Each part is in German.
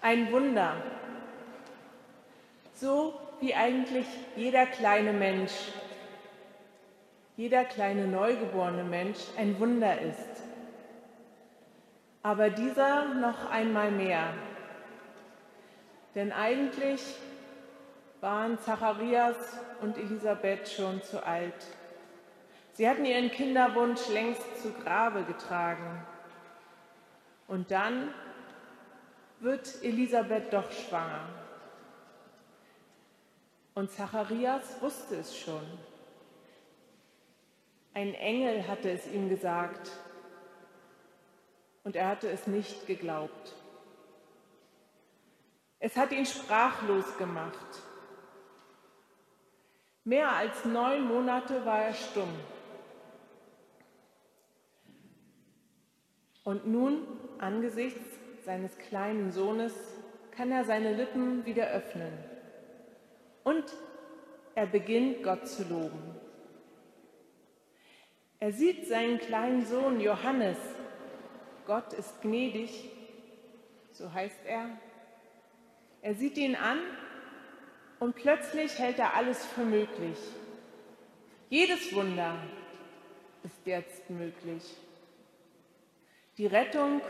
Ein Wunder. So wie eigentlich jeder kleine Mensch, jeder kleine neugeborene Mensch ein Wunder ist. Aber dieser noch einmal mehr. Denn eigentlich waren Zacharias und Elisabeth schon zu alt. Sie hatten ihren Kinderwunsch längst zu Grabe getragen. Und dann wird Elisabeth doch schwanger. Und Zacharias wusste es schon. Ein Engel hatte es ihm gesagt und er hatte es nicht geglaubt. Es hat ihn sprachlos gemacht. Mehr als neun Monate war er stumm. Und nun, angesichts seines kleinen Sohnes, kann er seine Lippen wieder öffnen. Und er beginnt Gott zu loben. Er sieht seinen kleinen Sohn Johannes. Gott ist gnädig, so heißt er. Er sieht ihn an und plötzlich hält er alles für möglich. Jedes Wunder ist jetzt möglich. Die Rettung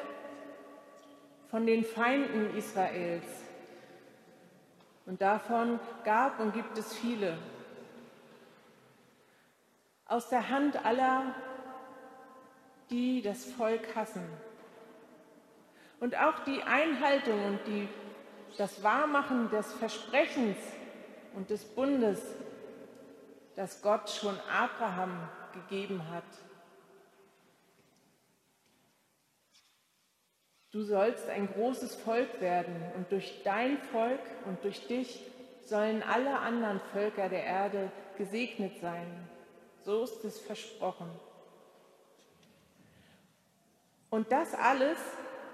von den Feinden Israels. Und davon gab und gibt es viele. Aus der Hand aller, die das Volk hassen. Und auch die Einhaltung und die, das Wahrmachen des Versprechens und des Bundes, das Gott schon Abraham gegeben hat. Du sollst ein großes Volk werden und durch dein Volk und durch dich sollen alle anderen Völker der Erde gesegnet sein. So ist es versprochen. Und das alles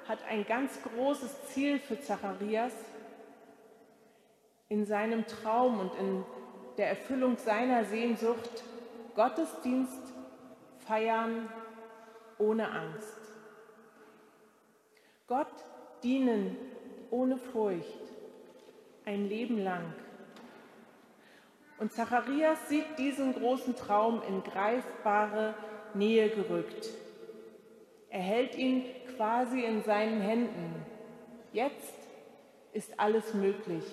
hat ein ganz großes Ziel für Zacharias in seinem Traum und in der Erfüllung seiner Sehnsucht, Gottesdienst feiern ohne Angst. Gott dienen ohne Furcht, ein Leben lang. Und Zacharias sieht diesen großen Traum in greifbare Nähe gerückt. Er hält ihn quasi in seinen Händen. Jetzt ist alles möglich.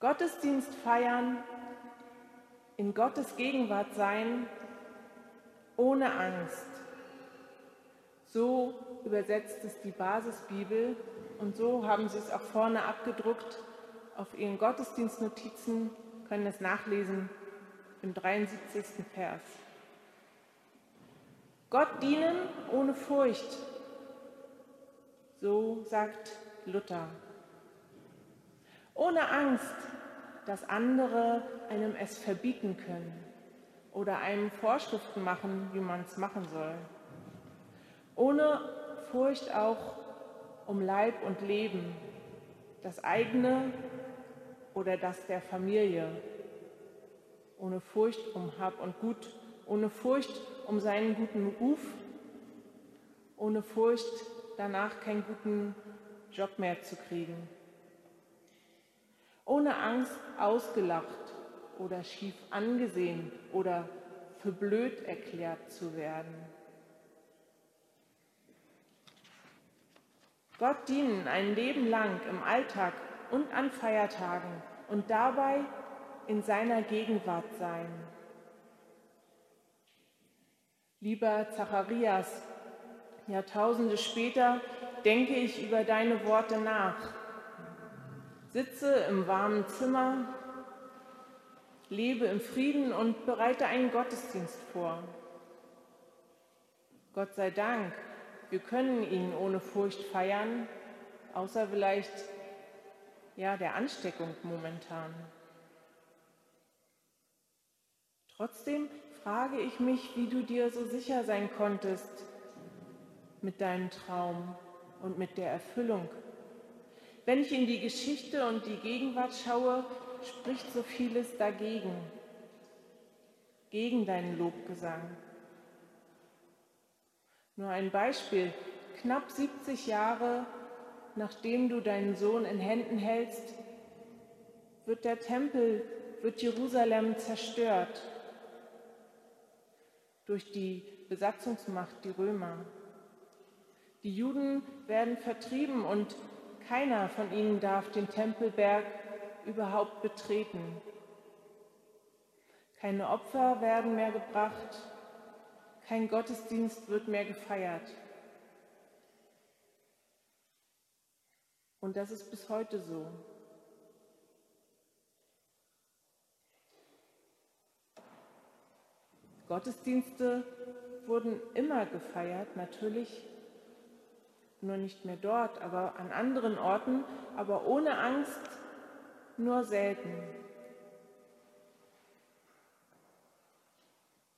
Gottesdienst feiern, in Gottes Gegenwart sein, ohne Angst. So übersetzt es die Basisbibel und so haben sie es auch vorne abgedruckt auf ihren Gottesdienstnotizen, können es nachlesen im 73. Vers. Gott dienen ohne Furcht, so sagt Luther. Ohne Angst, dass andere einem es verbieten können oder einem Vorschriften machen, wie man es machen soll ohne Furcht auch um Leib und Leben, das eigene oder das der Familie, ohne Furcht um Hab und Gut, ohne Furcht um seinen guten Ruf, ohne Furcht danach keinen guten Job mehr zu kriegen, ohne Angst ausgelacht oder schief angesehen oder für blöd erklärt zu werden. Gott dienen ein Leben lang im Alltag und an Feiertagen und dabei in seiner Gegenwart sein. Lieber Zacharias, Jahrtausende später denke ich über deine Worte nach. Sitze im warmen Zimmer, lebe im Frieden und bereite einen Gottesdienst vor. Gott sei Dank wir können ihn ohne Furcht feiern, außer vielleicht ja, der Ansteckung momentan. Trotzdem frage ich mich, wie du dir so sicher sein konntest mit deinem Traum und mit der Erfüllung. Wenn ich in die Geschichte und die Gegenwart schaue, spricht so vieles dagegen, gegen deinen Lobgesang. Nur ein Beispiel. knapp 70 Jahre nachdem du deinen Sohn in Händen hältst, wird der Tempel, wird Jerusalem zerstört durch die Besatzungsmacht, die Römer. Die Juden werden vertrieben und keiner von ihnen darf den Tempelberg überhaupt betreten. Keine Opfer werden mehr gebracht, kein Gottesdienst wird mehr gefeiert. Und das ist bis heute so. Gottesdienste wurden immer gefeiert, natürlich, nur nicht mehr dort, aber an anderen Orten, aber ohne Angst, nur selten.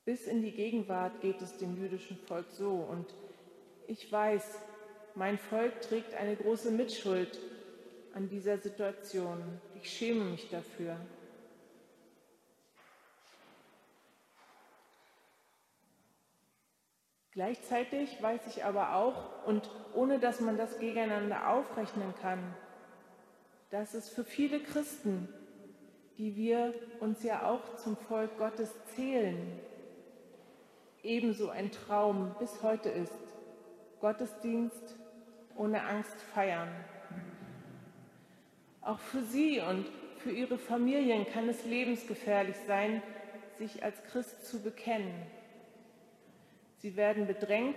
Bis in die Gegenwart geht es dem jüdischen Volk so. Und ich weiß, mein Volk trägt eine große Mitschuld an dieser Situation. Ich schäme mich dafür. Gleichzeitig weiß ich aber auch, und ohne dass man das gegeneinander aufrechnen kann, dass es für viele Christen, die wir uns ja auch zum Volk Gottes zählen, ebenso ein Traum bis heute ist. Gottesdienst ohne Angst feiern. Auch für sie und für ihre Familien kann es lebensgefährlich sein, sich als Christ zu bekennen. Sie werden bedrängt,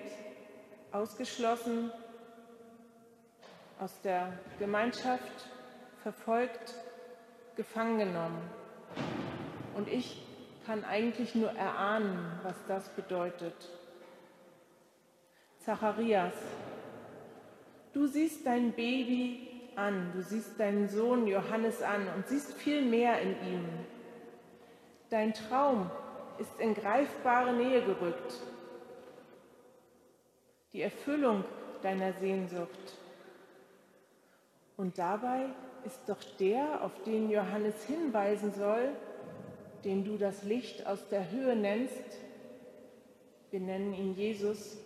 ausgeschlossen aus der Gemeinschaft, verfolgt, gefangen genommen. Und ich kann eigentlich nur erahnen, was das bedeutet. Zacharias, du siehst dein Baby an, du siehst deinen Sohn Johannes an und siehst viel mehr in ihm. Dein Traum ist in greifbare Nähe gerückt die Erfüllung deiner Sehnsucht. Und dabei ist doch der, auf den Johannes hinweisen soll, den du das Licht aus der Höhe nennst, wir nennen ihn Jesus,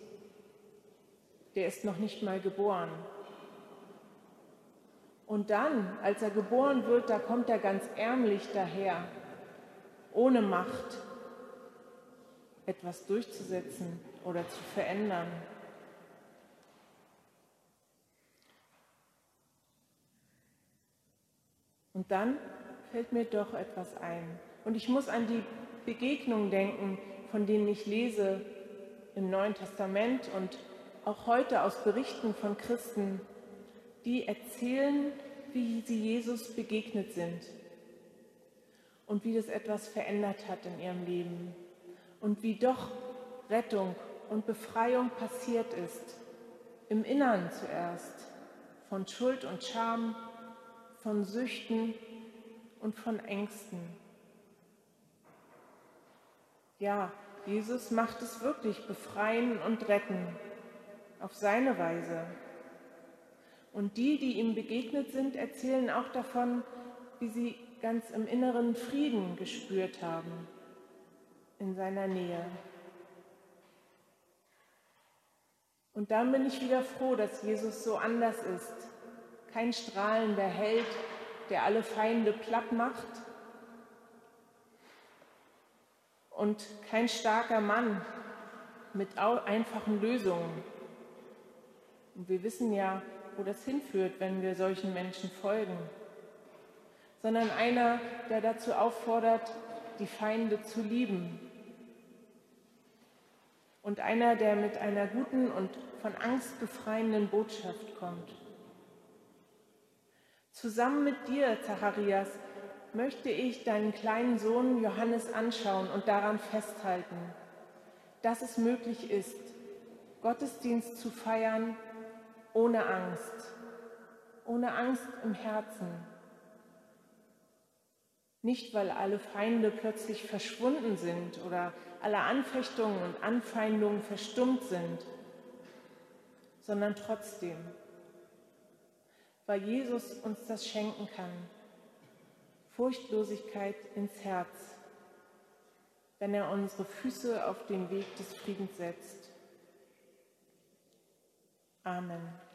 der ist noch nicht mal geboren. Und dann, als er geboren wird, da kommt er ganz ärmlich daher, ohne Macht, etwas durchzusetzen oder zu verändern. Und dann fällt mir doch etwas ein. Und ich muss an die Begegnungen denken, von denen ich lese im Neuen Testament und auch heute aus Berichten von Christen, die erzählen, wie sie Jesus begegnet sind und wie das etwas verändert hat in ihrem Leben und wie doch Rettung und Befreiung passiert ist, im Innern zuerst, von Schuld und Scham von Süchten und von Ängsten. Ja, Jesus macht es wirklich befreien und retten auf seine Weise. Und die, die ihm begegnet sind, erzählen auch davon, wie sie ganz im Inneren Frieden gespürt haben in seiner Nähe. Und dann bin ich wieder froh, dass Jesus so anders ist kein strahlender Held, der alle Feinde platt macht und kein starker Mann mit einfachen Lösungen. Und wir wissen ja, wo das hinführt, wenn wir solchen Menschen folgen, sondern einer, der dazu auffordert, die Feinde zu lieben. Und einer, der mit einer guten und von Angst befreienden Botschaft kommt. Zusammen mit dir, Zacharias, möchte ich deinen kleinen Sohn Johannes anschauen und daran festhalten, dass es möglich ist, Gottesdienst zu feiern ohne Angst, ohne Angst im Herzen. Nicht, weil alle Feinde plötzlich verschwunden sind oder alle Anfechtungen und Anfeindungen verstummt sind, sondern trotzdem weil Jesus uns das schenken kann. Furchtlosigkeit ins Herz, wenn er unsere Füße auf den Weg des Friedens setzt. Amen.